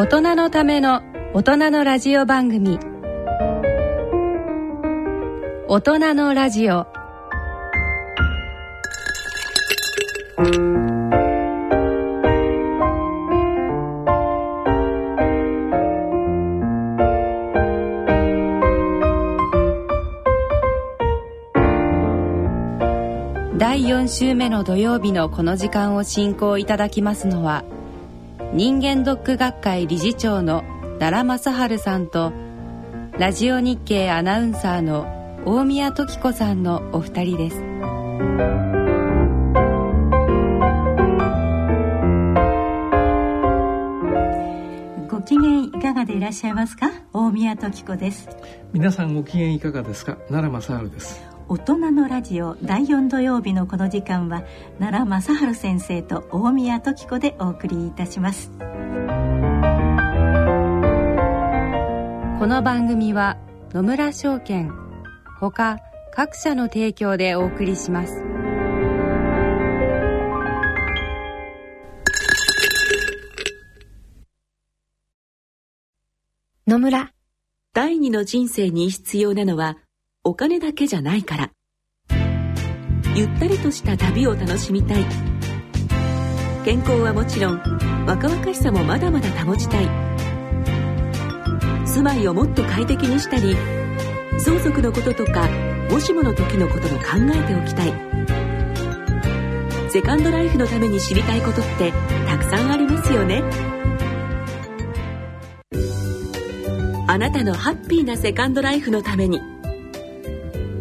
大人のための大人のラジオ番組。大人のラジオ。第4週目の土曜日のこの時間を進行いただきますのは人間ドック学会理事長の奈良正治さんとラジオ日経アナウンサーの大宮時子さんのお二人です。ご機嫌いかがでいらっしゃいますか？大宮時子です。皆さんご機嫌いかがですか？奈良正治です。大人のラジオ第4土曜日のこの時間は奈良正治先生と大宮時子でお送りいたします。この番組は野村証券ほか各社の提供でお送りします。野村。第二の人生に必要なのはお金だけじゃないから。ゆったりとした旅を楽しみたい。健康はもちろん若々しさもまだまだ保ちたい。住まいをもっと快適にしたり相続のこととかもしもの時のことも考えておきたい。セカンドライフのために知りたいことってたくさんありますよね。あなたのハッピーなセカンドライフのために。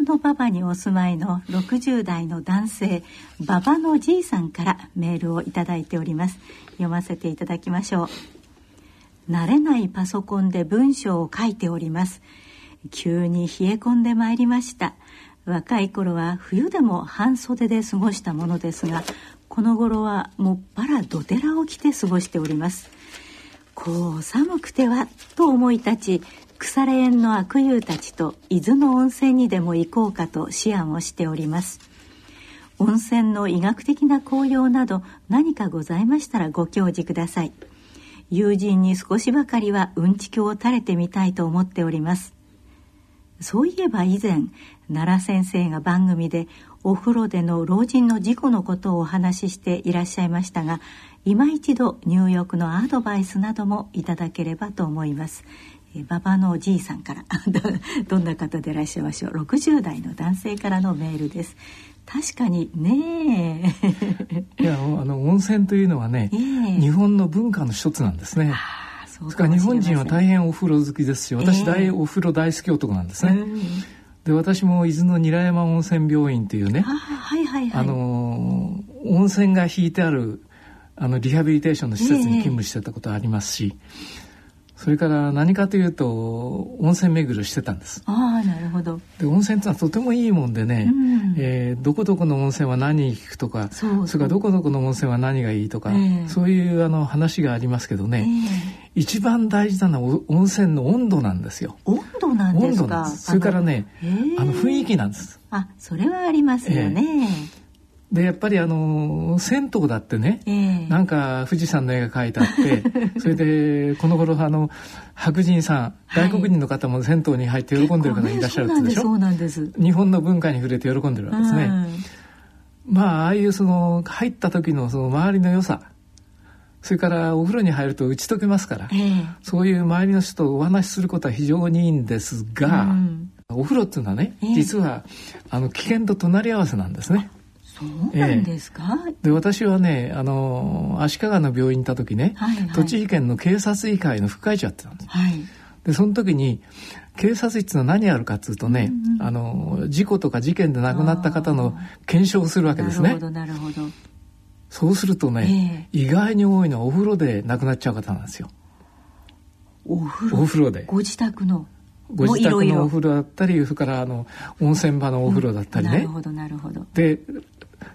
の馬場にお住まいの60代の男性馬場のじいさんからメールをいただいております。読ませていただきましょう。慣れないパソコンで文章を書いております。急に冷え込んでまいりました。若い頃は冬でも半袖で過ごしたものですがこの頃はもっぱらドテラを着て過ごしております。こう寒くてはと思い立ち腐れ縁の悪友たちと伊豆の温泉にでも行こうかと思案をしております。温泉の医学的な効用など何かございましたらご教示ください。友人に少しばかりはうんちくを垂れてみたいと思っております。そういえば以前奈良先生が番組でお風呂での老人の事故のことをお話ししていらっしゃいましたが今一度入浴のアドバイスなどもいただければと思います。え馬場のおじいさんからどどんな方でいらっしゃいましょう。60代の男性からのメールです。確かにねいやあの温泉というのはね、ええ。日本の文化の一つなんですね。ああそうそれから日本人は大変変お風呂好きですし私大、お風呂大好き男なんですね、で私も伊豆の韮山温泉病院というねあ、はいはいはい。あのー温泉が引いてあるあのリハビリテーションの施設に勤務してたことありますし、それから何かというと温泉巡りをしてたんです。ああなるほど。で温泉ってのはとてもいいもんでね、うん。えーどこどこの温泉は何に効くとかそうそう。れからどこどこの温泉は何がいいとか、ええ。そういうあの話がありますけどえね、え一番大事なのはお温泉の温度なんですよ。温度なんで温すか？度なんです。それからねええ。あの雰囲気なんです。あそれはありますよね、でやっぱりあの銭湯だってね、ええ。なんか富士山の絵が描いてあって それでこの頃あの白人さんはい。外国人の方も銭湯に入って喜んでる方いらっしゃるってでしょ、そうなんですそうなんです。日本の文化に触れて喜んでるわけですね、まあああいうその入った時のその周りの良さそれからお風呂に入ると打ち解けますから、うんええ。そういう周りの人とお話しすることは非常にいいんですが、うん。お風呂っていうのはね、ええ。実はあの危険と隣り合わせなんですね。そうなんですか、で私はねあの足利の病院に行った時ね、はいはい。栃木県の警察医会の副会長やってたんです。はい。でその時に警察室の何やるかっつうとね、あの事故とか事件で亡くなった方の検証をするわけですね。なるほどなるほど。そうするとね、意外に多いのはお風呂で亡くなっちゃう方なんですよ。お風呂？お風呂で。ご自宅の？ご自宅のお風呂だったりそれからあの温泉場のお風呂だったりね、なるほどなるほど。で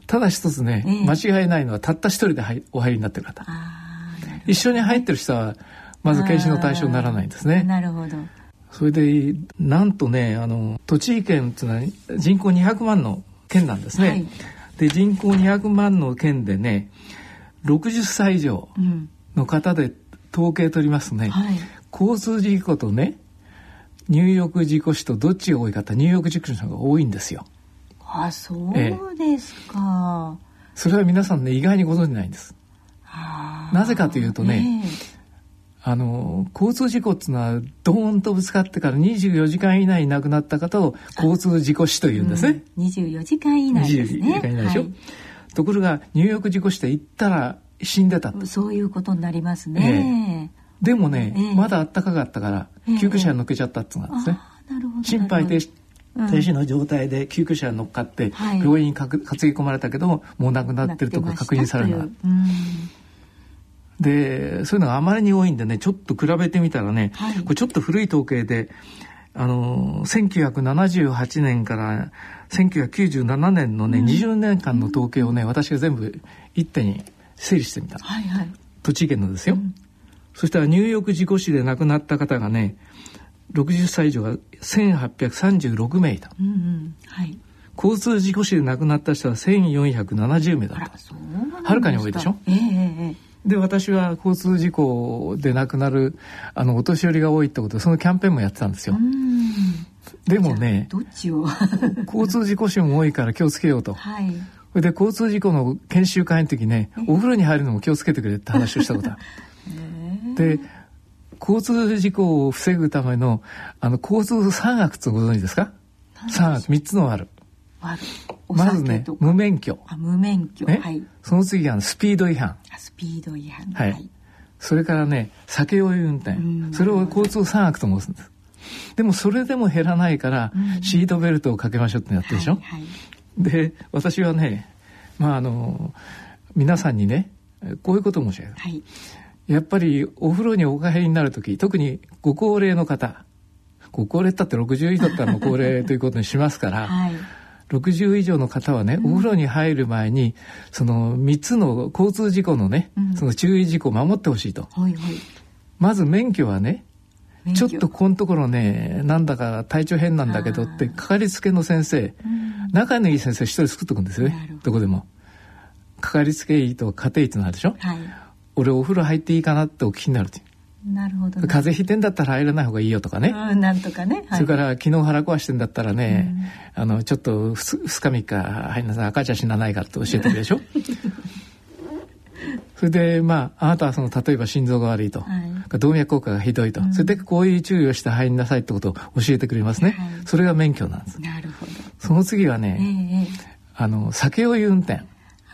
ただ一つね、ええ。間違いないのはたった一人で入お入りになってる方。一緒に入ってる人はまず検視の対象にならないんですね。なるほど。それでなんとねあの栃木県っていうのは人口200万の県なんですね、はい。で人口200万の県でね60歳以上うん。の方で統計取りますとね、はい。交通事故とね入浴事故死とどっちが多いかって入浴事故死の方が多いんですよあそうですか、それは皆さんね意外にご存じないんです。なぜかというとねえあの交通事故っていうのはドーンとぶつかってから24時間以内に亡くなった方を交通事故死といえうんですね、うん。24時間以内ですね。24時間以内でしょ、はい。ところが入浴事故死で行ったら死んでたと。そういうことになりますね、でもね、ええ。まだあったかかったからええ。救急車に乗っけちゃったっていうのがですね、心肺停止うん停止の状態で救急車に乗っかってはい。病院に担ぎ込まれたけどもう亡くなってるとか確認されるなでそういうのがあまりに多いんでねちょっと比べてみたらね、はい。これちょっと古い統計であの1978年から1997年のね、20年間の統計をね私が全部一手に整理してみた。はいはい。栃木県のですよ、そしたら入浴事故死で亡くなった方がね60歳以上が1836名いた。うんうん。はい。交通事故死で亡くなった人は1470名だった。はるか。に多いでしょ？ええええ。えで私は交通事故で亡くなるあのお年寄りが多いってことでそのキャンペーンもやってたんですよ。でもねどっちを？交通事故死も多いから気をつけようと。はい。それで交通事故の研修会の時ねお風呂に入るのも気をつけてくれって話をしたことある。で交通事故を防ぐためのあの交通三悪ってご存知ですか？三悪三つのある。まずね無免許、あ無免許、ね？はい。その次がスピード違反。あスピード違反。はい、それからね酒酔い運転。うん。それを交通三悪と申すんです。でもそれでも減らないからシートベルトをかけましょうってやってるでしょ、はいはい。で私はねまああの皆さんにねこういうことを申し上げる。はいやっぱりお風呂にお帰りになる時特にご高齢の方。ご高齢だって60以上だったらもう高齢ということにしますから、はい。60以上の方はね、お風呂に入る前にその3つの交通事故のね、うん。その注意事項を守ってほしいと。ほいほい。まず免許はねちょっとここのところねなんだか体調変なんだけどってかかりつけの先生うん。仲のいい先生一人作っとくんですよね。ど。こでも。かかりつけ医と家庭医ってのあるでしょ？はい俺お風呂入っていいかなってお聞きになるってなるほどね。風邪ひいてんだったら入らない方がいいよとかね、うんなんとかね、はい、それから昨日腹壊してんだったらね、あのちょっと 2, 日3日入んなさい。赤ちゃん死なないからって教えてくれるでしょ？それでまああなたはその例えば心臓が悪いと、はい。動脈硬化がひどいと、それでこういう注意をして入りなさいってことを教えてくれますね、はい。それが免許なんです。なるほど。その次はええね、ええ。あの酒酔い運転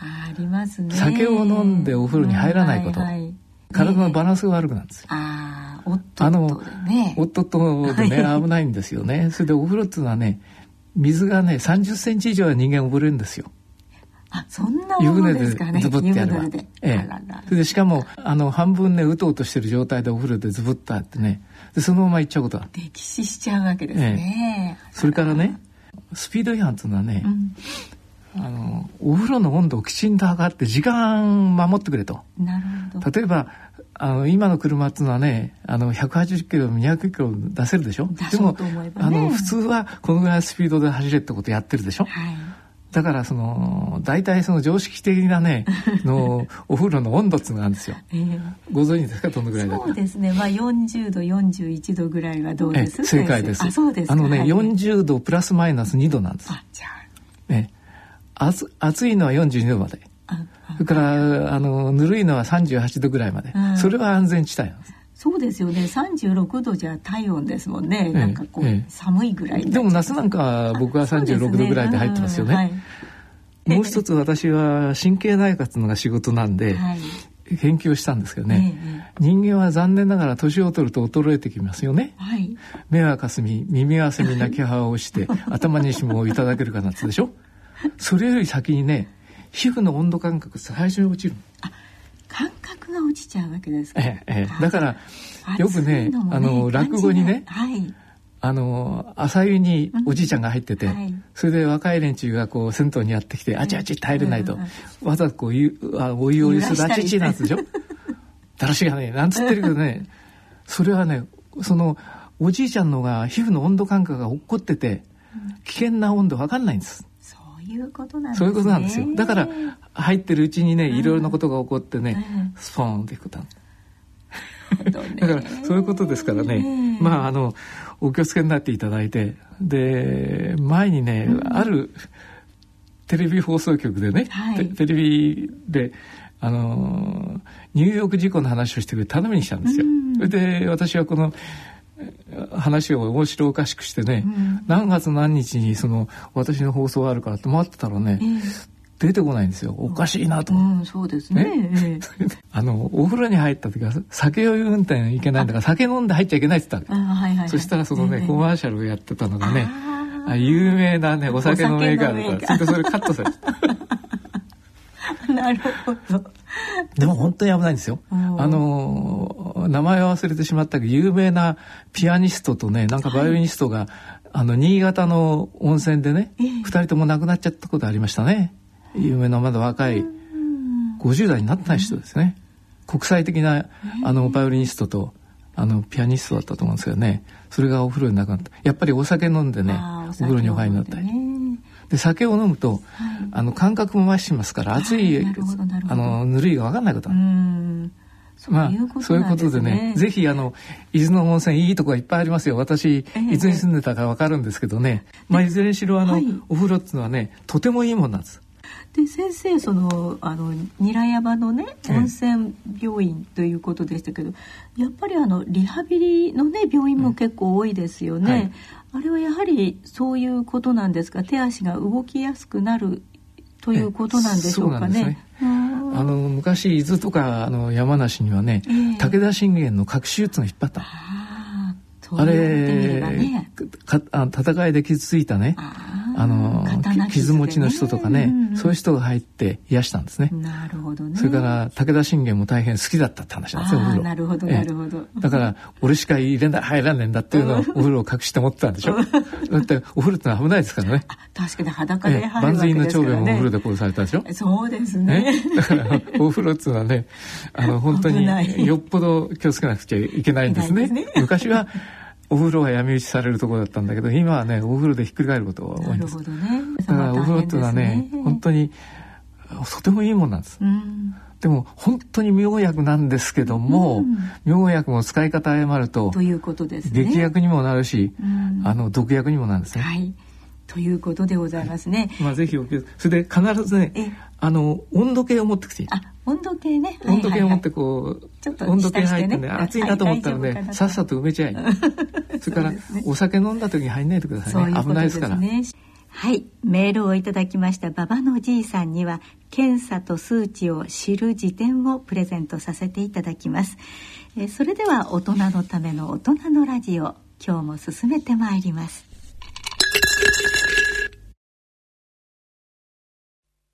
あありますね。酒を飲んでお風呂に入らないこと。はいはい体のバランスが悪くなるんですよ。ああおっとあのっとでね夫とでね危ないんですよね。それでお風呂っていうのはね水がね30センチ以上は人間溺れるんですよ。あそんなもの湯船でですかね。ズブってやれば。湯船で、ええ。それでしかもあの半分ねうとうとしてる状態でお風呂でズブッとあってね。でそのまま行っちゃうことが。ある溺死しちゃうわけですね、それからねスピード違反っていうのはねう、んあのお風呂の温度をきちんと測って時間守ってくれと。なるほど。例えばあの今の車っていうのはねあの180キロ200キロ出せるでしょ？出でもそうと思えばね。あの普通はこのぐらいのスピードで走れってことやってるでしょ？はい。だからその大体その常識的なね のお風呂の温度っていうのがあるんですよ。ええ。ご存知ですか？どのぐらいだかそうですね。まあ40度41度ぐらいはどうええです正解です。あそうですか。あのね、はい。40度プラスマイナス2度なんです。あじゃね暑暑いのは42度まで。それからあのぬるいのは38度ぐらいまで、うん。それは安全地帯なんです。そうですよね。36度じゃ体温ですもんね、えなんかこう、ええ。寒いぐらいにでも夏なんかは僕は36度ぐらいで入ってますよね。はい。もう一つ私は神経内科っていうのが仕事なんで、はい。研究をしたんですけどね、え人間は残念ながら年を取ると衰えてきますよね。はい。目はかすみ耳はせみ泣き歯をして 頭にしもいただけるかなってでしょそれより先にね皮膚の温度感覚最初に落ちる。感覚が落ちちゃうわけですか、ええええ、だからよくね、ね、あの落語にね、はい、あの朝湯におじいちゃんが入ってて、うんはい、それで若い連中がこう銭湯にやってきて、あちあちって入れないと、うん、わざとこうゆあお湯を揺するあちちなんでしょだらしがねなんつってるけどねそれはねそのおじいちゃんのが皮膚の温度感覚が起こってて危険な温度分かんないんです。そういうことなんです、ね、そういうことなんですよ。だから入ってるうちにね、いろいろなことが起こってね、うん、スポーンっていくことだからそういうことですからね、まああのお気をつけになっていただいて。で前にね、うん、あるテレビ放送局でね、はい、テレビであのニューヨーク事故の話をしてくれ頼みに来たんですよ。うん、で私はこの話を面白おかしくしてね、うん、何月何日にその私の放送があるからって待ってたらね、えー、出てこないんですよ。おかしいなと、うん、そうですね、ね、あのお風呂に入った時は酒酔い運転いけないんだから酒飲んで入っちゃいけないって言ったはいはいはい、そしたらそのね、えー、コマーシャルをやってたのがねあ有名なねお酒のメーカーだからそれカットされ なるほど でも本当に危ないんですよ。あの名前を忘れてしまったけど有名なピアニストとねなんかバイオリニストが、はい、あの新潟の温泉でね、二、人とも亡くなっちゃったことありましたね。有名なまだ若い50代になってない人ですね。国際的なあのバイオリニストとあのピアニストだったと思うんですけどねそれがお風呂に亡くなったやっぱりお酒飲んでねお風呂にお入りになったり。で酒を飲むと、はい、あの感覚も増しますから熱いあのぬるいが分かんないことまあ、そういうことでね、ぜひ、あの、伊豆の温泉いいとこがいっぱいありますよ。私、えー、伊豆に住んでたからわかるんですけどね。まあ、いずれにしろ、あの、はい、お風呂っていうのはね、とてもいいもんなんです。で先生そのあの韮山のね温泉病院ということでしたけど、やっぱりあのリハビリのね病院も結構多いですよね、はい、あれはやはりそういうことなんですか？手足が動きやすくなるということなんでしょうかね？あの昔伊豆とかあの山梨にはね、えー、武田信玄の核手術が引っ張った。あれ、ね、あ戦いで傷ついたねあの傷持ちの人とかね、うんうん、そういう人が入って癒したんですね。なるほどね。それから武田信玄も大変好きだったって話なんですよ。お風呂。なるほどなるほど。だから俺しか入れな入らねえんだっていうのをお風呂を隠して持ってたんでしょ。だってお風呂ってのは危ないですからね。確かに裸で入るわけですからね。万の長兵衛もお風呂で殺されたでしょ。そうですね。だからお風呂っていうのはね、あの本当によっぽど気をつけなくちゃいけないんですね。すね昔はお風呂は闇討ちされるところだったんだけど今はねお風呂でひっくり返ることが多いんです。なるほどね。だからお風呂っていうのはね本当にとてもいいもんなんです。うんでも本当に妙薬なんですけども、うん、妙薬も使い方誤るとということですね劇薬にもなるし、うん、あの毒薬にもなるんですね。はいということでございますね。まあぜひおそれで必ずねあの温度計を持ってきて温度計ね。温度計を持ってこう、ちょっと温度計入ってね暑いなと思ったらねさっさと埋めちゃい。それからお酒飲んだ時に入んないでくださいね。危ないですから。はい。メールをいただきました馬場のじいさんには検査と数値を知る辞典をプレゼントさせていただきます、えそれでは大人のための大人のラジオ今日も進めてまいります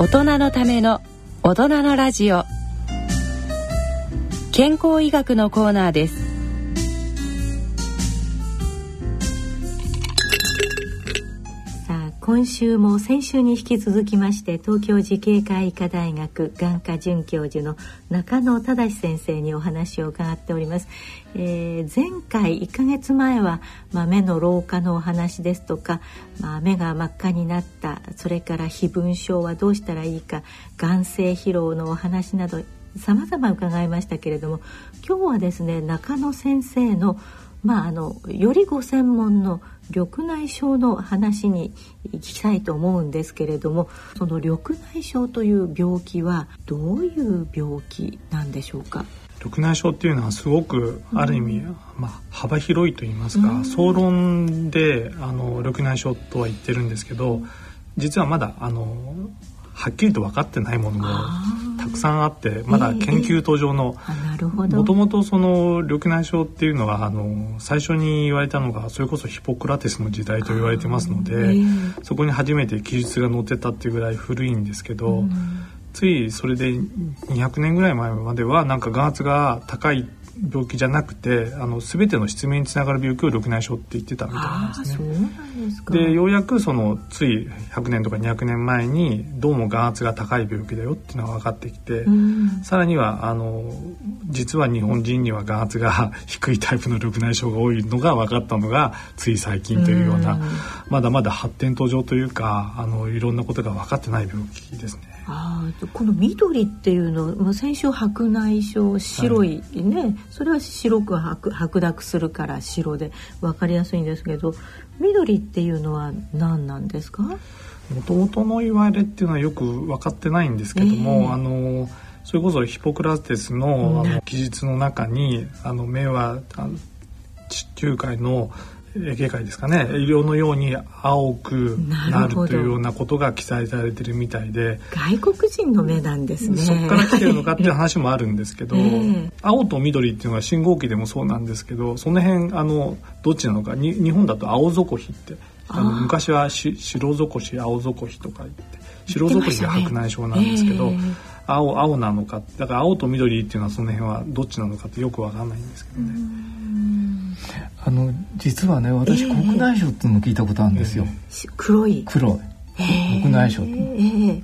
大人のための大人のラジオ。健康医学のコーナーです。今週も先週に引き続きまして東京慈恵会医科大学眼科准教授の中野忠先生にお話を伺っております、えー、前回1ヶ月前は、まあ、目の老化のお話ですとか、まあ、目が真っ赤になったそれから非分症はどうしたらいいか眼性疲労のお話など様々伺いましたけれども今日はですね中野先生のまああのよりご専門の緑内障の話に行きたいと思うんですけれどもその緑内障という病気はどういう病気なんでしょうか？緑内障っていうのはすごくある意味、うん、まあ、幅広いと言いますか、うん、総論であの緑内障とは言ってるんですけど実はまだあのはっきりと分かってないものもたくさんあってまだ研究途上のもともとその緑内障っていうのはあの最初に言われたのがそれこそヒポクラテスの時代と言われてますのでそこに初めて記述が載ってたっていうぐらい古いんですけど。ついそれで200年ぐらい前まではなんか眼圧が高い病気じゃなくてあの全ての失明につながる病気を緑内障って言ってたみたいなんですね。でようやくそのつい100年とか200年前にどうも眼圧が高い病気だよっていうのが分かってきて、うん、さらにはあの実は日本人には眼圧が 低いタイプの緑内障が多いのが分かったのがつい最近というような、うん、まだまだ発展途上というかあのいろんなことが分かってない病気ですね。あこの緑っていうのは先週白内障白いね、はい、それは白く白白濁するから白で分かりやすいんですけど緑っていうのは何なんですか？もともとの言われっていうのはよく分かってないんですけども、えー、あのそれこそヒポクラテスのあの記述の中にあの目は地中海の外科医ですかね。医療のように青くなるというようなことが記載されてるみたいで。外国人の目なんですね。そこから来てるのかっていう話もあるんですけど、えー、青と緑っていうのは信号機でもそうなんですけどその辺あのどっちなのか。に日本だと青底比ってあの昔はし白底比青底比とか言って白底比が白内障なんですけど、青青なのか。だから青と緑っていうのはその辺はどっちなのかってよくわかんないんですけどね。あの実はね私、えー、国内症っていうのを聞いたことあるんですよ、えー、黒い。黒い、えー、国内症、えー、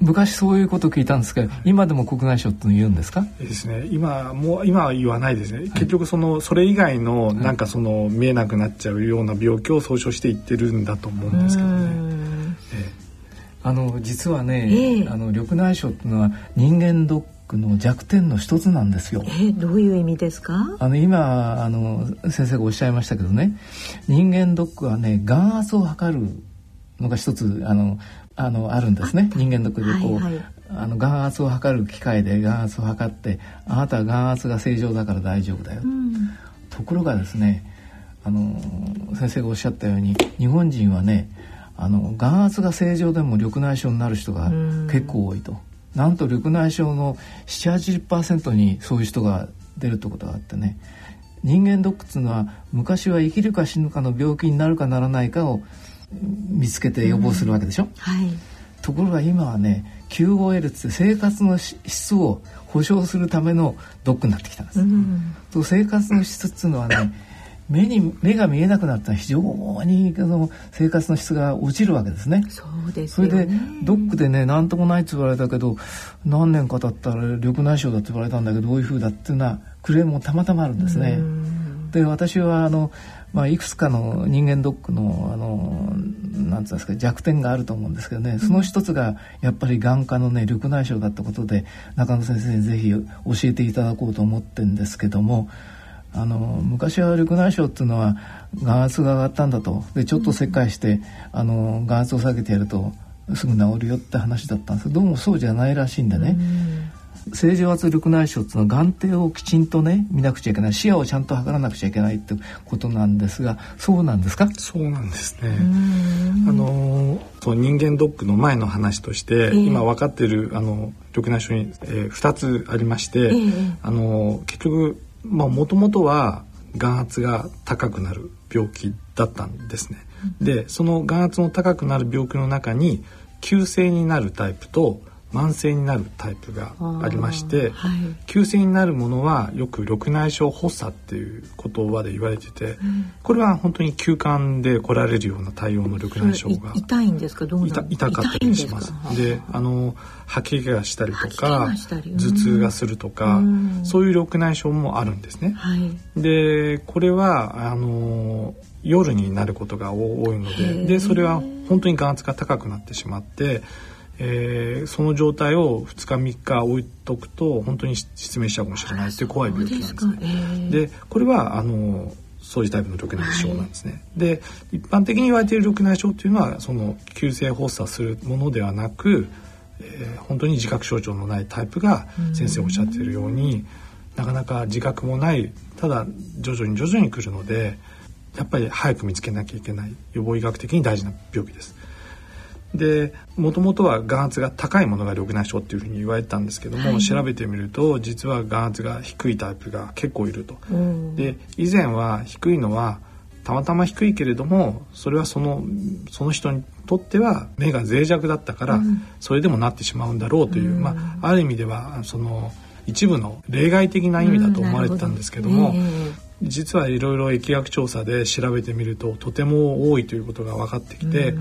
昔そういうこと聞いたんですけど今でも国内症って言うんですか？ですね。今もう今は言わないですね、はい、結局そのそれ以外のなんかその見えなくなっちゃうような病気を総称して言ってるんだと思うんですけどね。あの実はね、あの緑内障っていうのは人間ドッの弱点の一つなんですよ。えどういう意味ですか？あの今あの先生がおっしゃいましたけどね、人間ドックはね眼圧を測るのが一つあのあのあるんですね。人間ドックでこう、はいはい、あの眼圧を測る機械で眼圧を測ってあなたは眼圧が正常だから大丈夫だよ。うん、ところがですね、あの先生がおっしゃったように日本人はね。あの眼圧が正常でも緑内障になる人が結構多いと。なんと緑内障の780%にそういう人が出るってことがあってね。人間ドックっていうのは昔は生きるか死ぬかの病気になるかならないかを見つけて予防するわけでしょ、うん、はい、ところが今はね QOL って生活の質を保障するためのドックになってきたんです。うん、と生活の質っていうのはね目に目が見えなくなったら非常にあの生活の質が落ちるわけですね。そうです、それでドックでね何ともないって言われたけど何年か経ったら緑内障だって言われたんだけどどういうふうだっていうのはクレームもたまたまあるんですね。で私はあのまあ、いくつかの人間ドックのあのなんつうんですか弱点があると思うんですけどね、その一つがやっぱり眼科のね緑内障だったことで中野先生にぜひ教えていただこうと思ってるんですけどもあの昔は緑内障っていうのは眼圧が上がったんだと。でちょっと切開して、あの眼圧を下げてやるとすぐ治るよって話だったんです。けどどうもそうじゃないらしいんでね、正常圧緑内障っていうのは眼底をきちんとね見なくちゃいけない。視野をちゃんと測らなくちゃいけないってことなんですがそうなんですか？そうなんですね。あのその人間ドックの前の話として、えー、今分かっているあの緑内障に、えー、2つありまして、えー、あの結局もともとは眼圧が高くなる病気だったんですね。でその眼圧の高くなる病気の中に急性になるタイプと慢性になるタイプがありまして、はい、急性になるものはよく緑内障発作っていう言葉で言われてて、うん、これは本当に急患で来られるような対応の緑内障が痛いんですか？どう痛痛かったりします。であの吐き気がしたりとか頭痛がするとか、うん、そういう緑内障もあるんですね、はい、でこれはあの夜になることが多いのででそれは本当に眼圧が高くなってしまってえー、その状態を2日3日置いとくと本当に失明しちゃうかもしれないっていう怖い病気なんですね。で、えー、これはあのそういうタイプの緑内障なんですね。はい、で一般的に言われている緑内障っていうのはその急性発作するものではなく、えー、本当に自覚症状のないタイプが先生おっしゃっているように、なかなか自覚もないただ徐々に徐々に来るのでやっぱり早く見つけなきゃいけない予防医学的に大事な病気です。でもともとは眼圧が高いものが緑内障っていうふうに言われてたんですけども、はい、調べてみると実は眼圧が低いタイプが結構いると。で以前は低いのはたまたま低いけれどもそれはそのその人にとっては目が脆弱だったから、それでもなってしまうんだろうという、うん、まあ、ある意味ではその一部の例外的な意味だと思われてたんですけども、実はいろいろ疫学調査で調べてみるととても多いということが分かってきて、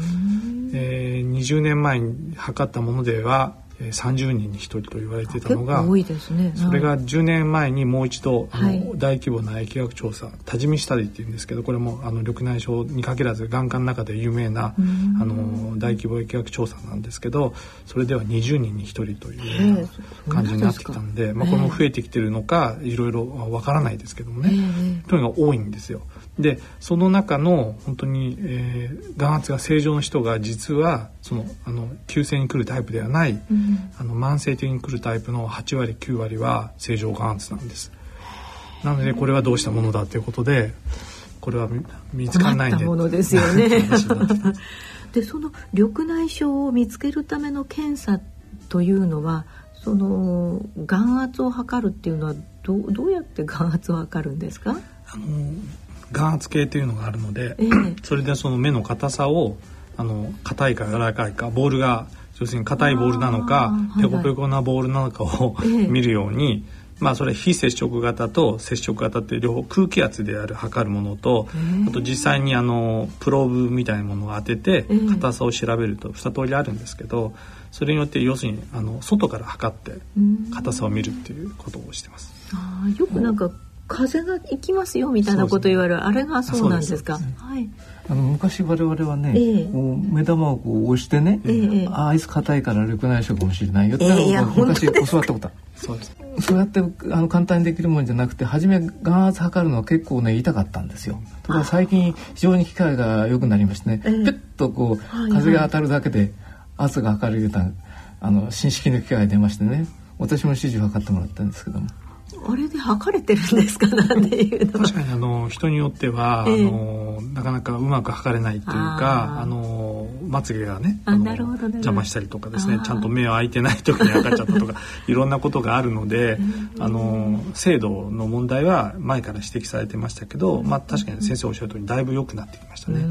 えー、20年前に測ったものでは30人に1人と言われてたのが多いですね、それが10年前にもう一度あの、はい、大規模な疫学調査多治見スタディっていうんですけどこれもあの緑内障に限らず眼科の中で有名なあの大規模疫学調査なんですけどそれでは20人に1人というような感じになってきたんで、まあ、これも増えてきてるのかいろいろわからないですけどもね、とにかく多いんですよ。でその中の本当に、えー、眼圧が正常の人が実はそのあの急性に来るタイプではない、うん、あの慢性的に来るタイプの8割9割は正常眼圧なんです。なのでこれはどうしたものだということでこれは見つからないんで。ものですよね。でその緑内障を見つけるための検査というのはその眼圧を測るっていうのはどどうやって眼圧を測るんですか？あの眼圧計というのがあるので、えー、それでその目の硬さをあの硬いか柔らかいかボールが要するに硬いボールなのかペコペコなボールなのかを、見るように、まあそれ非接触型と接触型って両方空気圧である測るものと、あと実際にあのプローブみたいなものを当てて硬さを調べると二通りあるんですけどそれによって要するにあの外から測って硬さを見るっていうことをしてます。あよくなんか風が行きますよみたいなこと言われる、ね、あれがそうなんですか？すはい。あの昔我々はね、えー、目玉をこう押してね、えー、ああいつ硬いから緑内障かもしれないよって、えー、昔教わったことそうです。そうやってあの簡単にできるもんじゃなくて初め眼圧測るのは結構ね痛かったんですよ。ただ最近非常に機械が良くなりましてね、えー、ピュッとこう風が当たるだけで圧が測るようなあの新式の機械が出ましてね私も指示を測ってもらったんですけども。あれで測れてるんですか？なんていうの。確かにあの人によっては、えー、あのなかなかうまく測れないというかあのまつげがねあの邪魔したりとかですねちゃんと目を開いてない時に測っちゃったとか いろんなことがあるのであの精度の問題は前から指摘されてましたけど、まあ、確かに先生おっしゃる通りだいぶ良くなってきましたね。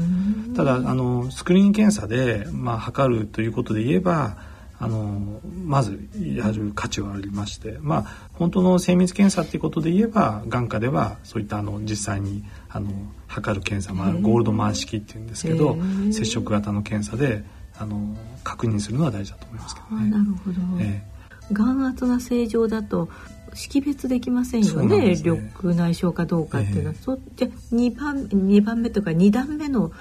ただあのスクリーン検査で、まあ、測るということで言えばあのまずやる価値はありましてまあ本当の精密検査っていうことで言えば眼科ではそういったあの実際にあの測る検査もあるゴールドマン式っていうんですけど接触型の検査であの確認するのは大事だと思いますけどね。なるほど、えー、眼圧が正常だと識別できませんよね、ね、緑内障かどうかっていうのは、えー、そうじゃ2番二番目とか2段目の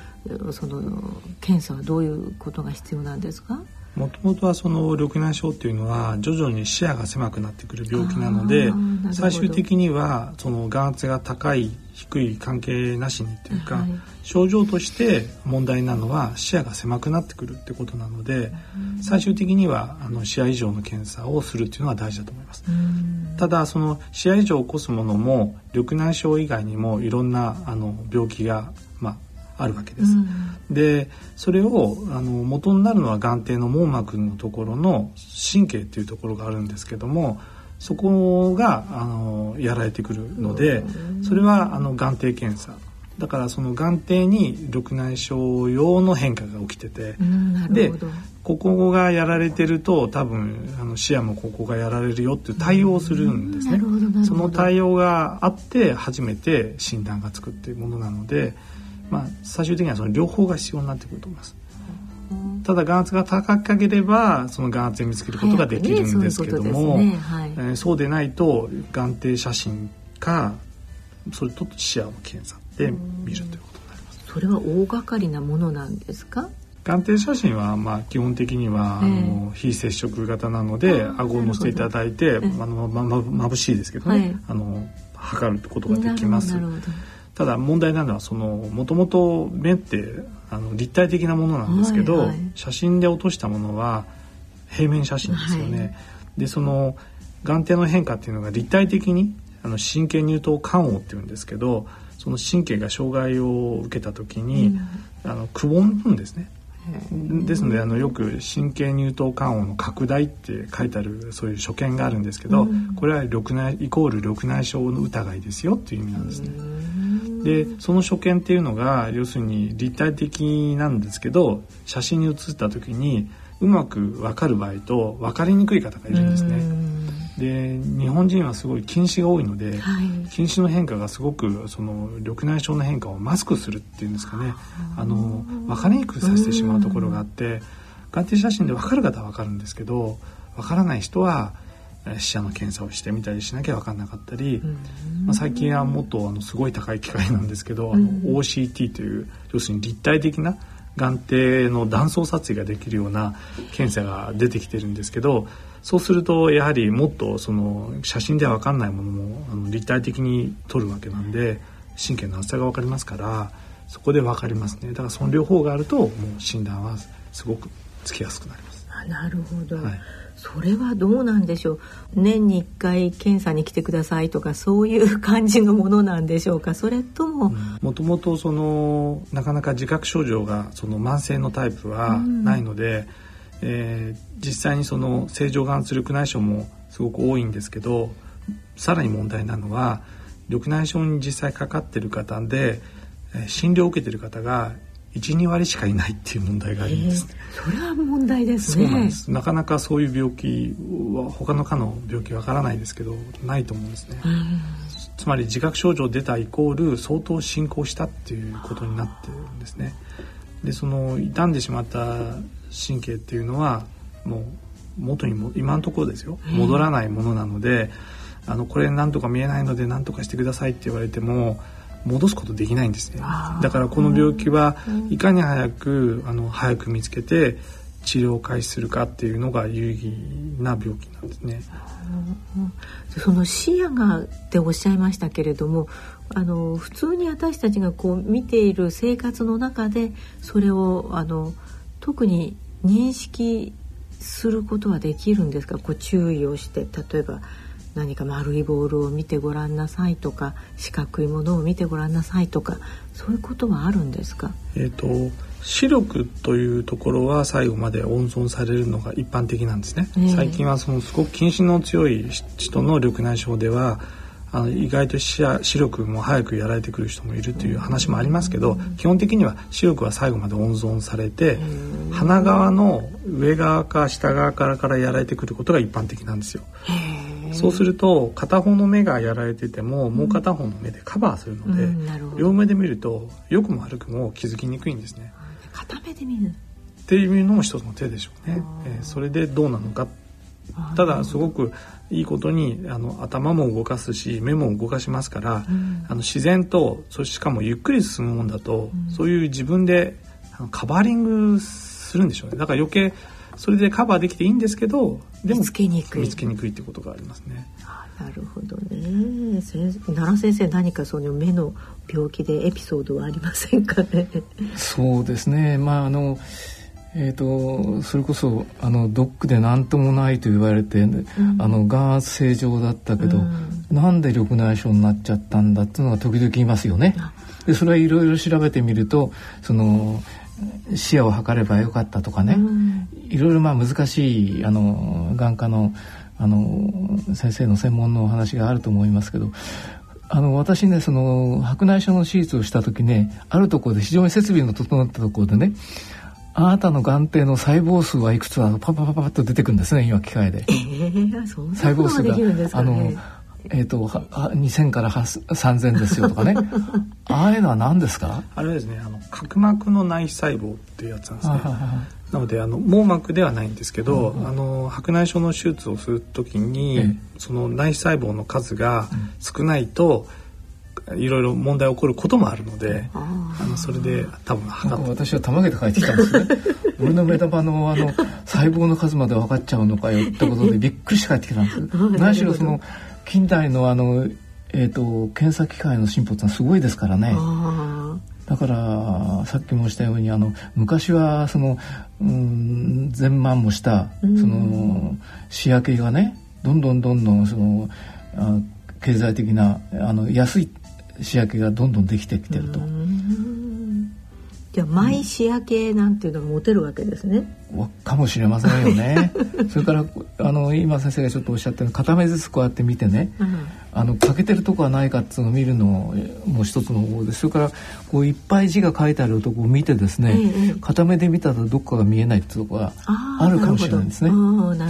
その検査はどういうことが必要なんですか？もともとはその緑内障っていうのは徐々に視野が狭くなってくる病気なので最終的にはその眼圧が高い低い関係なしにっていうか、はい、症状として問題なのは視野が狭くなってくるってことなので最終的にはあの視野以上の検査をするっていうのは大事だと思います。ただその視野異常を起こすものも緑内障以外にもいろんなあの病気がまああるわけです。うん、でそれをあの元になるのは眼底の網膜のところの神経っていうところがあるんですけどもそこがあのやられてくるのでそれはあの眼底検査だからその眼底に緑内障用の変化が起きてて、でここがやられてると多分あの視野もここがやられるよっていう対応をするんですね。その対応があって初めて診断がつくっていうものなので。まあ、最終的にはその両方が必要になってくると思います。ただ眼圧が高ければその眼圧を見つけることができるんですけども、ね。はい、えー、そうでないと眼底写真かそれと視野の検査で見るということになります。それは大掛かりなものなんですか？眼底写真はまあ基本的には、あの非接触型なので顎を乗せていただいて、あのまま眩しいですけどね、はい、あの測ることができます。ただ問題なのはそのもともと目ってあの立体的なものなんですけど、はいはい、写真で落としたものは平面写真ですよね。はい、でその眼底の変化っていうのが立体的にあの神経乳頭感応っていうんですけどその神経が障害を受けた時に、うん、あのくぼむんですね。ですのであのよく神経乳頭感応の拡大って書いてあるそういう所見があるんですけど、うん、これは緑内イコール緑内障の疑いですよっていう意味なんですね。でその所見っていうのが要するに立体的なんですけど写真に写った時にうまく分かる場合と分かりにくい方がいるんですね。で日本人はすごい近視が多いので、はい、近視の変化がすごくその緑内障の変化をマスクするっていうんですかね。あの分かりにくくさせてしまうところがあって眼底写真で分かる方は分かるんですけど分からない人は視野の検査をしてみたりしなきゃ分かんなかったり、まあ、最近はもっとあのすごい高い機械なんですけど、あの OCT という要するに立体的な眼底の断層撮影ができるような検査が出てきてるんですけどそうするとやはりもっとその写真では分かんないものもあの立体的に撮るわけなんで神経の厚さが分かりますからそこで分かりますね。だからその両方があるともう診断はすごくつきやすくなります。あなるほど、はい。それはどうなんでしょう？年に1回検査に来てくださいとかそういう感じのものなんでしょうか？それとも。もともとそのなかなか自覚症状がその慢性のタイプはないので、うん、えー、実際にその正常眼圧力内障もすごく多いんですけどさらに問題なのは緑内障に実際かかってる方で診療を受けてる方が12割しかいないっていう問題があります、ね、それは問題ですね。そうなんです。なかなかそういう病気は他の科の病気わからないですけどないと思うんですね。つまり自覚症状出たイコール相当進行したっていうことになってるんですね。でその傷んでしまった神経っていうのはもう元にも今のところですよ。戻らないものなので、あのこれ何とか見えないので何とかしてくださいって言われても戻すことできないんですね。だからこの病気はいかに早くあの早く見つけて治療を開始するかっていうのが有意義な病気なんですね。その視野がっておっしゃいましたけれどもあの普通に私たちがこう見ている生活の中でそれをあの特に認識することはできるんですか？こう注意をして例えば何か丸いボールを見てごらんなさいとか四角いものを見てごらんなさいとかそういうことはあるんですか、えーと、視力というところは最後まで温存されるのが一般的なんですね、えー、最近はそのすごく近視の強い人の緑内障ではあの意外と視視力も早くやられてくる人もいるという話もありますけど基本的には視力は最後まで温存されて鼻側の上側か下側からからやられてくることが一般的なんですよ。そうすると片方の目がやられててももう片方の目でカバーするので、うん、両目で見ると良くも悪くも気づきにくいんですね。片目で見る。っていうのも一つの手でしょうね。えー、それでどうなのか。ただすごくいいことにあの頭も動かすし目も動かしますから、うん、あの自然とそしかもゆっくり進むもんだと、うん、そういう自分でカバーリングするんでしょうね。だから余計それでカバーできていいんですけどでも見つけにくい。見つけにくいってことがありますね。なるほどね。先生奈良先生何かその目の病気でエピソードはありませんかね？そうですね。まああのえーと、それこそあのドックで何ともないと言われて、うん、あの眼圧正常だったけど、うん、なんで緑内障になっちゃったんだっていうのが時々いますよね。でそれはいろいろ調べてみるとその視野を測ればよかったとかね、いろいろまあ難しいあの眼科のあの先生の専門のお話があると思いますけどあの私ねその白内障の手術をした時ねあるところで非常に設備の整ったところでねあなたの眼底の細胞数はいくつだとパパパパッと出てくるんですね今機械で。えー、細胞数が、ね、あのえっ、ー、と2000から3000ですよとかね。ああいうのは何ですか？あれですねあの角膜の内細胞っていうやつなんですね。なのであの網膜ではないんですけど、うんうん、あの白内障の手術をする時に、ええ、その内細胞の数が少ないと、いろいろ問題起こることもあるので、あのそれで多分測って。私は玉毛で帰ってきたんですね。俺の目玉のあの細胞の数まで分かっちゃうのかよってことでびっくりして帰ってきたんです。何しろその近代のあのえーと、検査機械の進歩ってのはすごいですからね。だからさっきもしたようにあの昔はその、うん、全満もしたその仕分けがねどんどんどんどんそのあ経済的なあの安い仕分けがどんどんできてきてると。じゃあマイ仕上げなんていうのが持てるわけですね。かもしれませんよね。それからあの今先生がちょっとおっしゃったように片目ずつこうやって見てね、うん、あの欠けてるとこはないかっていうのを見るのも一つの方法です。それからこういっぱい字が書いてあるとこを見てですね、ええ、片目で見たらどっかが見えないっていうとこがあるかもしれないですね。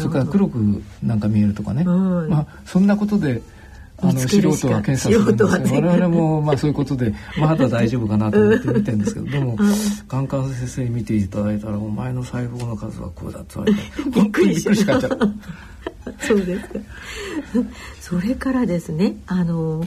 それから黒くなんか見えるとかね。まあそんなことで。あの素人は検査するんです我々もまあそういうことで まだ大丈夫かなと思って見てるんですけどでも。眼科の先生に見ていただいたら「お前の細胞の数はこうだ」って言われて。びっくりしかっちゃった。そうですか。それからですねあの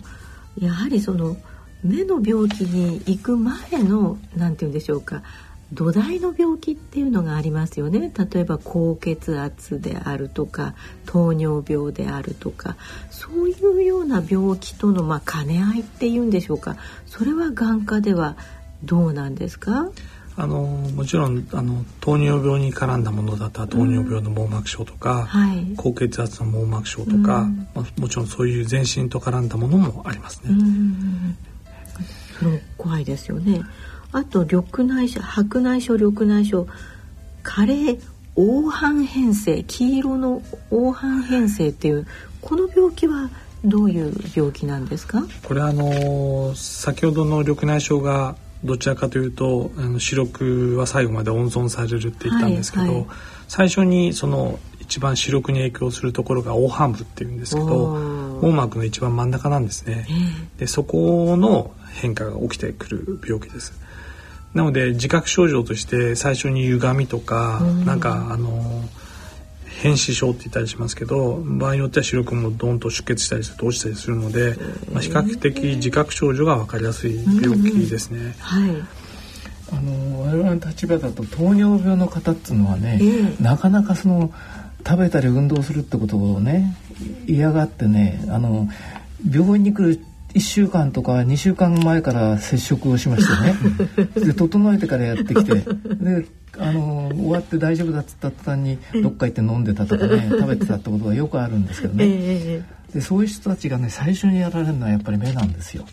やはりその目の病気に行く前のなんて言うんでしょうか土台の病気っていうのがありますよね。例えば高血圧であるとか糖尿病であるとかそういうような病気とのまあ兼ね合いっていうんでしょうか。それは眼科ではどうなんですか？あのもちろんあの糖尿病に絡んだものだったら糖尿病の網膜症とか、うんはい、高血圧の網膜症とか、うん、まあ、もちろんそういう全身と絡んだものもありますね。うん、それ怖いですよね。あと緑内障白内障緑内障加齢黄斑変性黄色の黄斑変性っていうこの病気はどういう病気なんですか？これあの先ほどの緑内障がどちらかというとあの視力は最後まで温存されるって言ったんですけど、はいはい、最初にその一番視力に影響するところが黄斑部っていうんですけど網膜の一番真ん中なんですね。でそこの変化が起きてくる病気です。なので自覚症状として最初に歪みとか、うん、なんかあの変死症って言ったりしますけど場合によっては視力もドンと出血したりすると落ちたりするので、まあ、比較的自覚症状が分かりやすい病気ですね。はい、あの我々の立場だと糖尿病の方っていうのはね、えー、なかなかその食べたり運動するってことをね嫌がってねあの病院に来る1週間とか2週間前から接触をしましてね。で整えてからやってきて。であの終わって大丈夫だっつった途端にどっか行って飲んでたとかね食べてたってことがよくあるんですけどね、でそういう人たちがね最初にやられるのはやっぱり目なんですよ。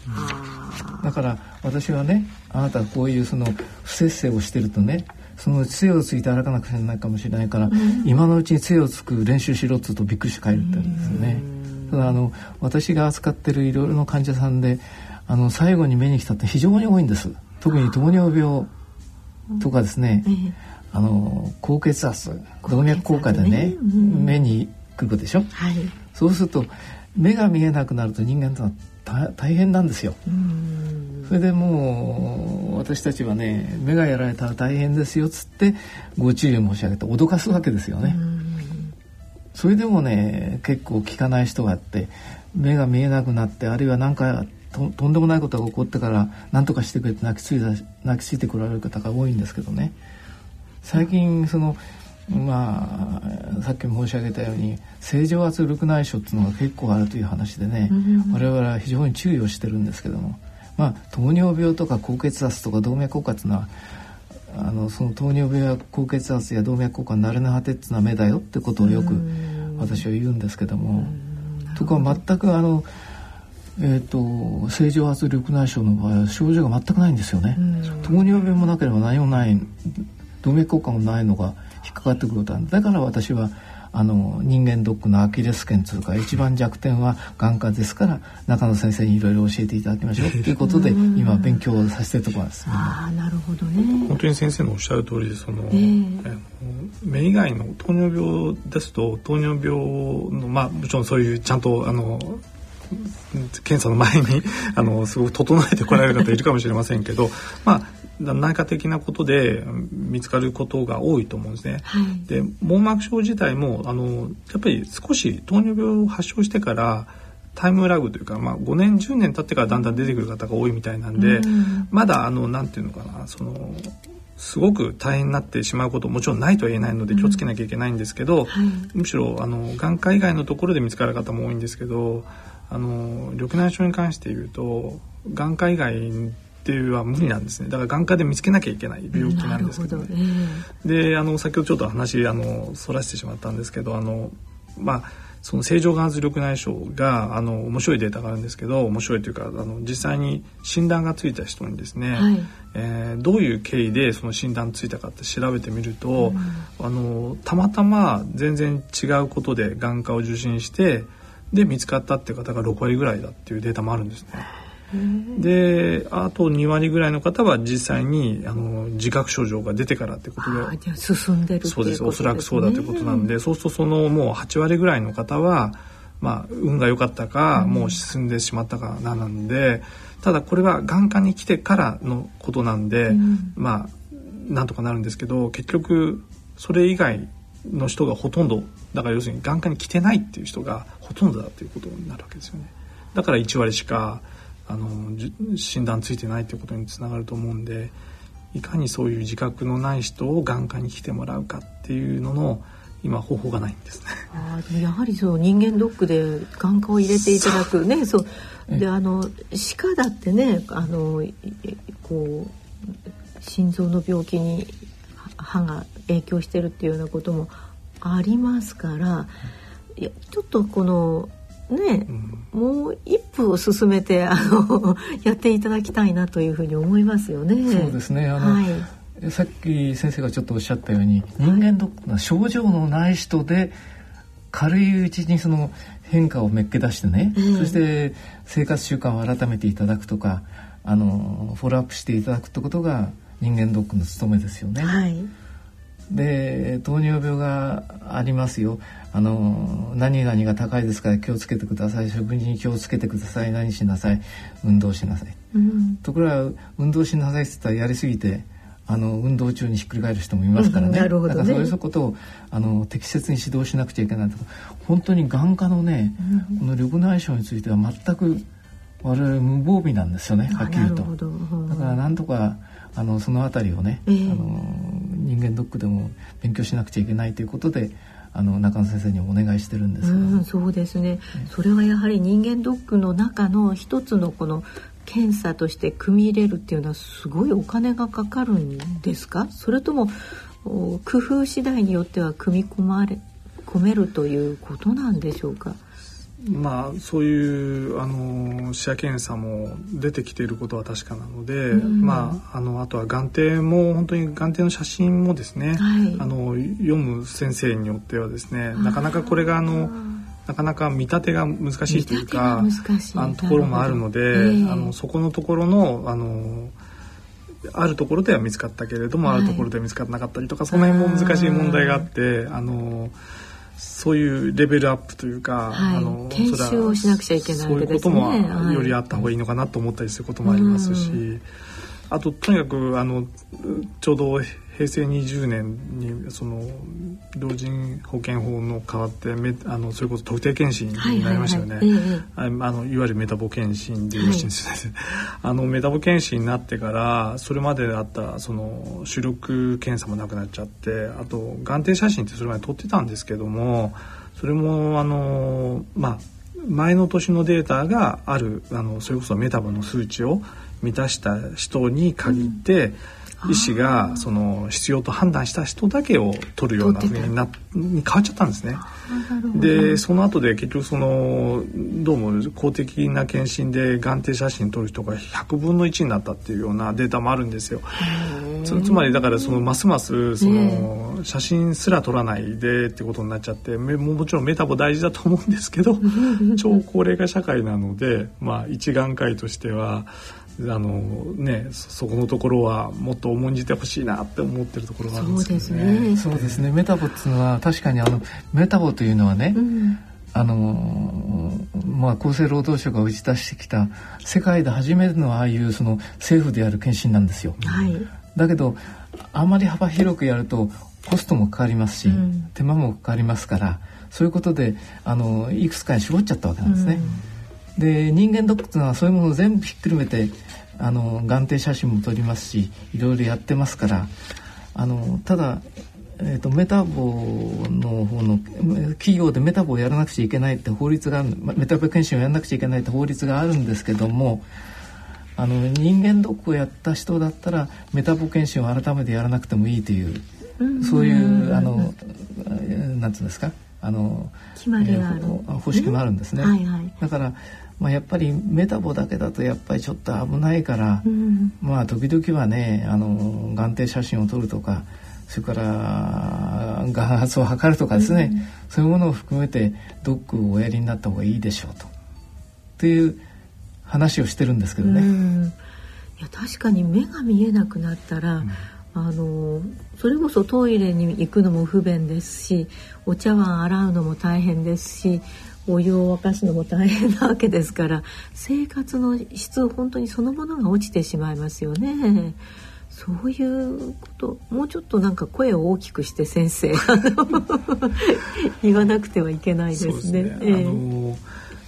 だから私はねあなたこういうその不摂生をしてるとねその杖をついて歩かなくちゃいけないかもしれないから、うん、今のうちに杖をつく練習しろっつうとびっくりして帰るってんですよね。ただあの私が扱ってるいろいろな患者さんであの最後に目に来たって非常に多いんです。特に糖尿病とかですね、あの高血圧動脈硬化でね、目に来るでしょ、はい、そうすると目が見えなくなると人間とは大変なんですよ。それでもう私たちはね目がやられたら大変ですよっつってご注意申し上げて脅かすわけですよね。それでもね結構効かない人があって目が見えなくなってあるいは何かととんでもないことが起こってから何とかしてくれて泣きついた泣きついてこられる方が多いんですけどね。最近そのまあさっきも申し上げたように正常圧力内障っていうのが結構あるという話でね、我々は非常に注意をしてるんですけども。まあ糖尿病とか高血圧とか動脈硬化っていうのはあのその糖尿病や高血圧や動脈硬化の慣れの果てっていうのは目だよってことをよく私は言うんですけども。とか全くあの、えーと、正常圧力内障の場合は症状が全くないんですよね。糖尿病もなければ何もない動脈硬化もないのが引っかかってくることだから私はあの人間ドックのアキレス腱というか一番弱点は眼科ですから中野先生にいろいろ教えていただきましょうということで今勉強させてるところです。あなるほどね。本当に先生のおっしゃる通りでその、えー、目以外の糖尿病ですと糖尿病のまあもちろんそういうちゃんとあの検査の前にあのすごく整えてこられる方いるかもしれませんけど、まあ、内科的なことで見つかることが多いと思うんですね。はい、で網膜症自体もあのやっぱり少し糖尿病を発症してからタイムラグというか、まあ、5年10年経ってからだんだん出てくる方が多いみたいなんで、うん、まだあのなんていうのかなそのすごく大変になってしまうこともちろんないとは言えないので気をつけなきゃいけないんですけど、うんはい、むしろあの眼科以外のところで見つかる方も多いんですけどあの緑内障に関して言うと眼科以外っていうは無理なんですね。だから眼科で見つけなきゃいけない病気なんですけど,、ね。えー、であの先ほどちょっと話あのそらしてしまったんですけどあのまあその正常眼圧緑内障があの面白いデータがあるんですけど面白いというかあの実際に診断がついた人にですね、はい、えー、どういう経緯でその診断ついたかって調べてみると、うん、あのたまたま全然違うことで眼科を受診してで見つかったっていう方が6割ぐらいだっていうデータもあるんですね。であと2割ぐらいの方は実際にあの自覚症状が出てからってことで。進んでるそうです。おそらくそうだということなんで。そうするとそのもう8割ぐらいの方は、まあ、運が良かったか、うん、もう進んでしまったかななんでただこれは眼科に来てからのことなんで、うん、まあなんとかなるんですけど結局それ以外の人がほとんどだから要するに眼科に来てないっていう人がほとんどだということになるわけですよね。だから1割しかあの診断ついてないということにつながると思うんでいかにそういう自覚のない人を眼科に来てもらうかっていうのの今方法がないんですね。あやはりそう人間ドックで眼科を入れていただくねそう。であの歯科だってねあのこう心臓の病気に歯が影響してるっていうようなこともありますからいやちょっとこのね、うん、もう一歩進めてあの やっていただきたいなというふうに思いますよね。そうですね。あの、はい、さっき先生がちょっとおっしゃったように人間ドックの症状のない人で軽いうちにその変化をめっけ出してね、うん、そして生活習慣を改めていただくとかあのフォローアップしていただくってことが人間ドックの務めですよね。はいで糖尿病がありますよ。あの何々が高いですから気をつけてください。食事に気をつけてください。何しなさい。運動しなさい、うん、ところが運動しなさいって言ったらやりすぎてあの運動中にひっくり返る人もいますからね。うん、ね。だからそういうことをあの適切に指導しなくちゃいけないと本当に眼科のね、うん、この緑内障については全く我々無防備なんですよね。はっきりと。だからなんとかあのその辺りをね、えー、あの人間ドックでも勉強しなくちゃいけないということであの中野先生にお願いしてるんですうん、そうですね、それはやはり人間ドックの中の一つのこの検査として組み入れるっていうのはすごいお金がかかるんですか？それとも工夫次第によっては組み込まれ込めるということなんでしょうか？まあ、そういうあの視野検査も出てきていることは確かなので、うん、まあ、あのあとは眼底も本当に眼底の写真もですね、はい、あの読む先生によってはですねなかなかこれがあのなかなか見立てが難しいというかあのところもあるので、えー、あのそこのところのあのあるところでは見つかったけれども、はい、あるところでは見つからなかったりとかその辺も難しい問題があってあの。そういうレベルアップというか、はい、あの研修をしなくちゃいけないね。そういうこともよりあった方がいいのかなと思ったりすることもありますし、はい、あととにかくあのちょうど平成20年にその老人保険法の変わってめあのそれこそ特定健診になりましたよね。あのいわゆるメタボ健診でよろしいんです、はい、あのメタボ健診になってからそれまであったその視力検査もなくなっちゃってあと眼底写真ってそれまで撮ってたんですけどもそれもあのまあ前の年のデータがあるあのそれこそメタボの数値を満たした人に限って、うん医師がその必要と判断した人だけを取るようなふうになに変わっちゃったんですね。でその後で結局そのどうも公的な検診で眼底写真撮る人が100分の1になったっていうようなデータもあるんですよ。つつまりだからそのますますその写真すら撮らないでってことになっちゃってもちろんメタボ大事だと思うんですけど 超高齢化社会なのでまあ一眼会としてはあのねそこのところはもっと重んじてほしいなって思ってるところがあるんですよね。そうですね。メタボっていうのは確かにあのメタボというのはね、うん、あのまあ厚生労働省が打ち出してきた世界で初めてのああいうその政府でやる検診なんですよ。はい、だけどあまり幅広くやるとコストもかかりますし、うん、手間もかかりますからそういうことであのいくつかに絞っちゃったわけなんですね。うんで人間ドックっていうのはそういうものを全部ひっくるめてあの眼底写真も撮りますしいろいろやってますからあのただえーと、メタボの方の企業でメタボをやらなくちゃいけないって法律がメタボ検診をやらなくちゃいけないって法律があるんですけどもあの人間ドックをやった人だったらメタボ検診を改めてやらなくてもいいという、そういうあのなんていうんですかあの決まりがある、えー、方式もあるんですね。はいはい、だからまあ、やっぱりメタボだけだとやっぱりちょっと危ないから、うん、まあ時々はねあの眼底写真を撮るとかそれから眼圧を測るとかですね、うん、そういうものを含めてドックをおやりになった方がいいでしょうと。という話をしてるんですけどね。いや確かに目が見えなくなったら、うん、あのそれこそトイレに行くのも不便ですしお茶碗洗うのも大変ですしお湯を沸かすのも大変なわけですから生活の質本当にそのものが落ちてしまいますよね。そういうこともうちょっとなんか声を大きくして先生 言わなくてはいけないですね。すね。えー、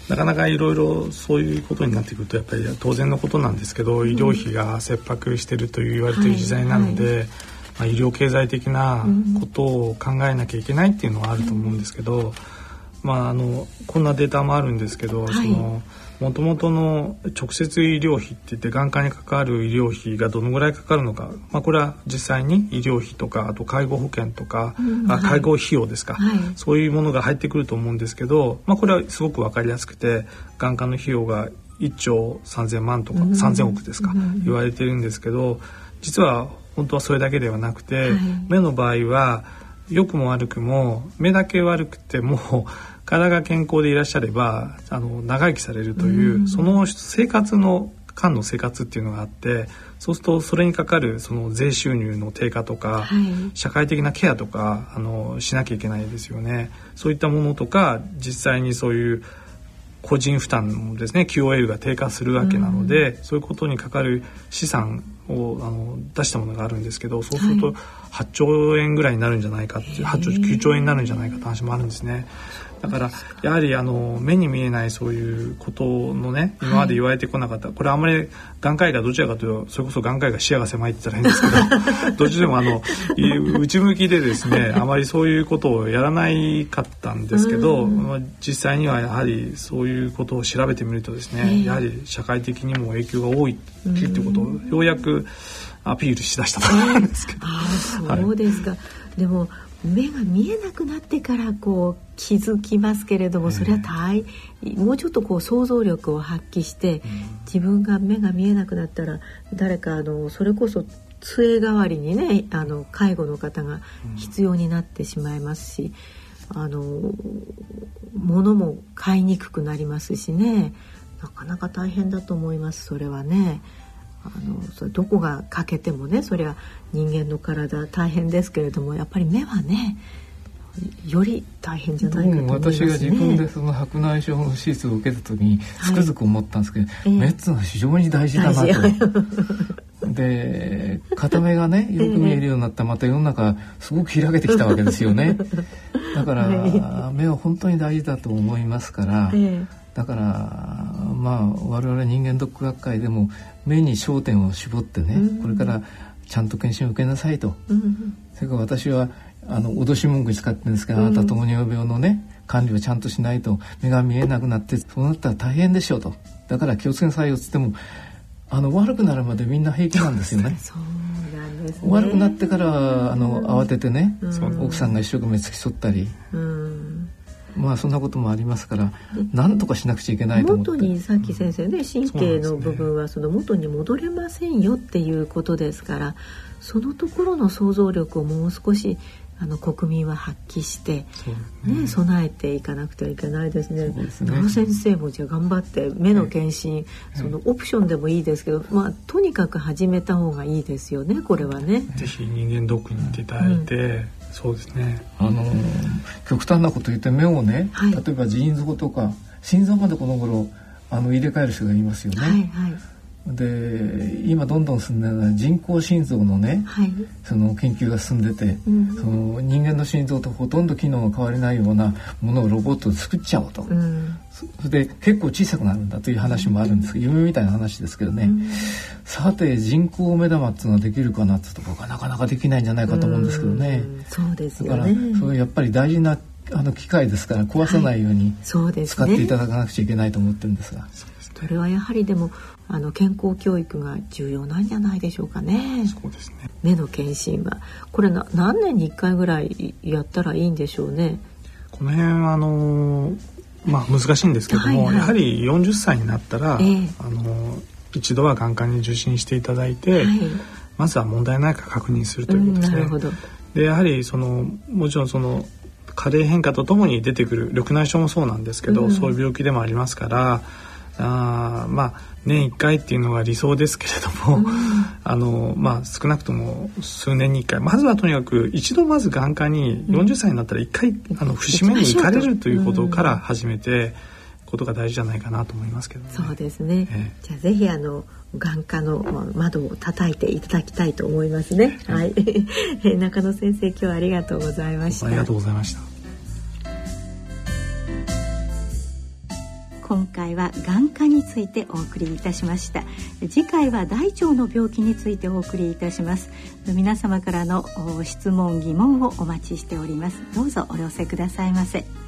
なかなかいろいろそういうことになってくるとやっぱり当然のことなんですけど、医療費が切迫してるという言われている時代なので、はいはい、まあ、医療経済的なことを考えなきゃいけないっていうのはあると思うんですけど、まあ、あのこんなデータもあるんですけど、はい、そのもともとの直接医療費って言って眼科にかかる医療費がどのぐらいかかるのか、まあ、これは実際に医療費とかあと介護保険とか、うん、あ介護費用ですか、はい、そういうものが入ってくると思うんですけど、まあ、これはすごく分かりやすくて眼科の費用が1兆3,000万とか、うん、3,000億ですか、うん、言われてるんですけど実は本当はそれだけではなくて、はい、目の場合は良くも悪くも目だけ悪くても 体が健康でいらっしゃればあの長生きされるという、うその生活の間の生活っていうのがあってそうするとそれにかかるその税収入の低下とか、はい、社会的なケアとかあのしなきゃいけないですよね。そういったものとか実際にそういう個人負担もですね QOL が低下するわけなので、うん、そういうことにかかる資産をあの出したものがあるんですけどそうすると8兆円ぐらいになるんじゃないかっていう、8兆9兆円になるんじゃないかって話もあるんですね。だからやはりあの目に見えないそういうことのね今まで言われてこなかった、はい、これあんまり眼科医がどちらかというとそれこそ眼科医が視野が狭いって言ったらいいんですけど どっちでもあの内向きでですねあまりそういうことをやらないかったんですけど、まあ、実際にはやはりそういうことを調べてみるとですねやはり社会的にも影響が多いっていうことをようやくアピールしだしたと思うんですけど。あそうですか、はい、でも目が見えなくなってからこう気づきますけれどもそれは大もうちょっとこう想像力を発揮して自分が目が見えなくなったら誰かあのそれこそ杖代わりにねあの介護の方が必要になってしまいますしあの物も買いにくくなりますしね。なかなか大変だと思いますそれはね。あのそれどこが欠けてもねそりゃ人間の体大変ですけれどもやっぱり目はねより大変じゃないかね、私が自分でその白内障の手術を受けた時につくづく思ったんですけど、はい、目っていうのは非常に大事だなと。で片目がね よく見えるようになったらまた世の中すごく開けてきたわけですよね。だから目は本当に大事だと思いますから、だからまあ我々人間ドック学会でも目に焦点を絞ってね、うん、これからちゃんと検診を受けなさいと、うん、それから私はあの脅し文句に使ってるんですけど、あなた糖尿病のね管理をちゃんとしないと目が見えなくなってそうなったら大変でしょうと。だから気をつけなさいよっつってもあの悪くなるまでみんな平気なんですよね。ね、悪くなってからあの慌ててね、奥さんが一生懸命付き添ったり、まあそんなこともありますから何とかしなくちゃいけないと思って。元にさっき先生ね神経の部分はその元に戻れませんよっていうことですからそのところの想像力をもう少しあの国民は発揮してね、ね備えていかなくてはいけないですね。すね。野先生もじゃあ頑張って目の検診、はい、そのオプションでもいいですけど、まあとにかく始めた方がいいですよねこれはね。ぜひ人間ドックに行っていただいて、うん、そうですね。あの極端なこと言って目をね、はい、例えば腎臓とか心臓までこの頃あの入れ替える人がいますよね。はいはいで今どんどん進んでるのは人工心臓のね、はい、その研究が進んでて、うん、その人間の心臓とほとんど機能が変わりないようなものをロボットで作っちゃおうと、うん、それで結構小さくなるんだという話もあるんですけど夢みたいな話ですけどね、うん、さて人工目玉っていうのはできるかなってとこなかなかできないんじゃないかと思うんですけどね。そうですよね。だからそれやっぱり大事なあの機械ですから壊さないように、はい、使っていただかなくちゃいけないと思ってるんですが。それはやはりでもあの健康教育が重要なんじゃないでしょうかね。そうですね。目の検診はこれな何年に1回ぐらいやったらいいんでしょうね。この辺あのまあ難しいんですけども、はいはい、やはり40歳になったら、えー、あの一度は眼科に受診していただいて、はい、まずは問題ないか確認するということですね。うん、なるほど。でやはりそのもちろんその加齢変化とともに出てくる緑内障もそうなんですけど、うん、そういう病気でもありますから。あまあ年1回っていうのが理想ですけれども、うん、あのまあ、少なくとも数年に1回まずはとにかく一度まず眼科に40歳になったら1回、うん、あの節目に行かれるということから始めて。ことが大事じゃないかなと思いますけど、ね、そうですね。えー、じゃあぜひあの眼科の窓を叩いていただきたいと思いますね。はい。中野先生今日はありがとうございました。ありがとうございました。今回は眼科についてお送りいたしました。次回は大腸の病気についてお送りいたします。皆様からの質問疑問をお待ちしております。どうぞお寄せくださいませ。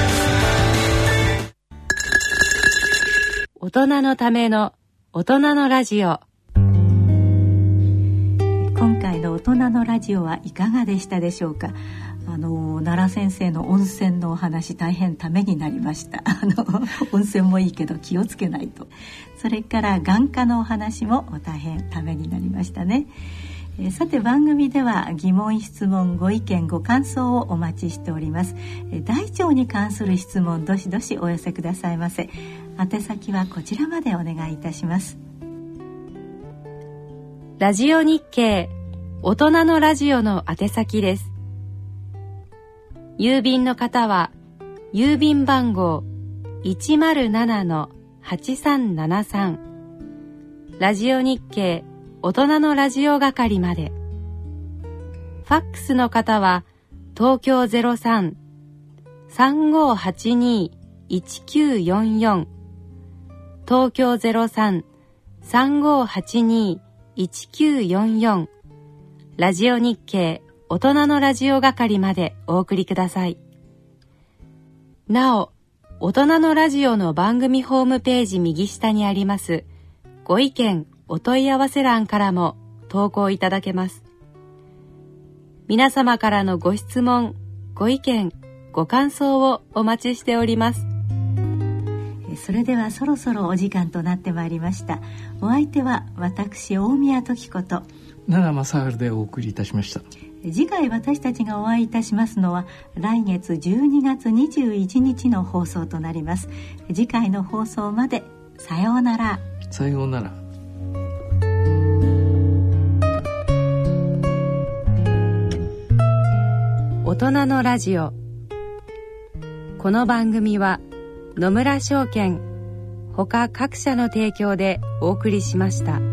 大人のための大人のラジオ。今回の大人のラジオはいかがでしたでしょうか？あの奈良先生の温泉のお話大変ためになりました。あの温泉もいいけど気をつけないと。それから眼科のお話も大変ためになりましたね。えさて番組では疑問質問ご意見ご感想をお待ちしております。大腸に関する質問どしどしお寄せくださいませ。宛先はこちらまでお願いいたします。ラジオ日経大人のラジオの宛先です。郵便の方は郵便番号107-8373ラジオ日経大人のラジオ係まで。ファックスの方は、東京03-3582-1944東京03-3582-1944ラジオ日経大人のラジオ係までお送りください。なお、大人のラジオの番組ホームページ右下にありますご意見お問い合わせ欄からも投稿いただけます。皆様からのご質問、ご意見、ご感想をお待ちしております。それではそろそろお時間となってまいりました。お相手は私大宮時子と奈良正治でお送りいたしました。次回私たちがお会いいたしますのは来月12月21日の放送となります。次回の放送までさようなら。さようなら。大人のラジオこの番組は野村証券ほか各社の提供でお送りしました。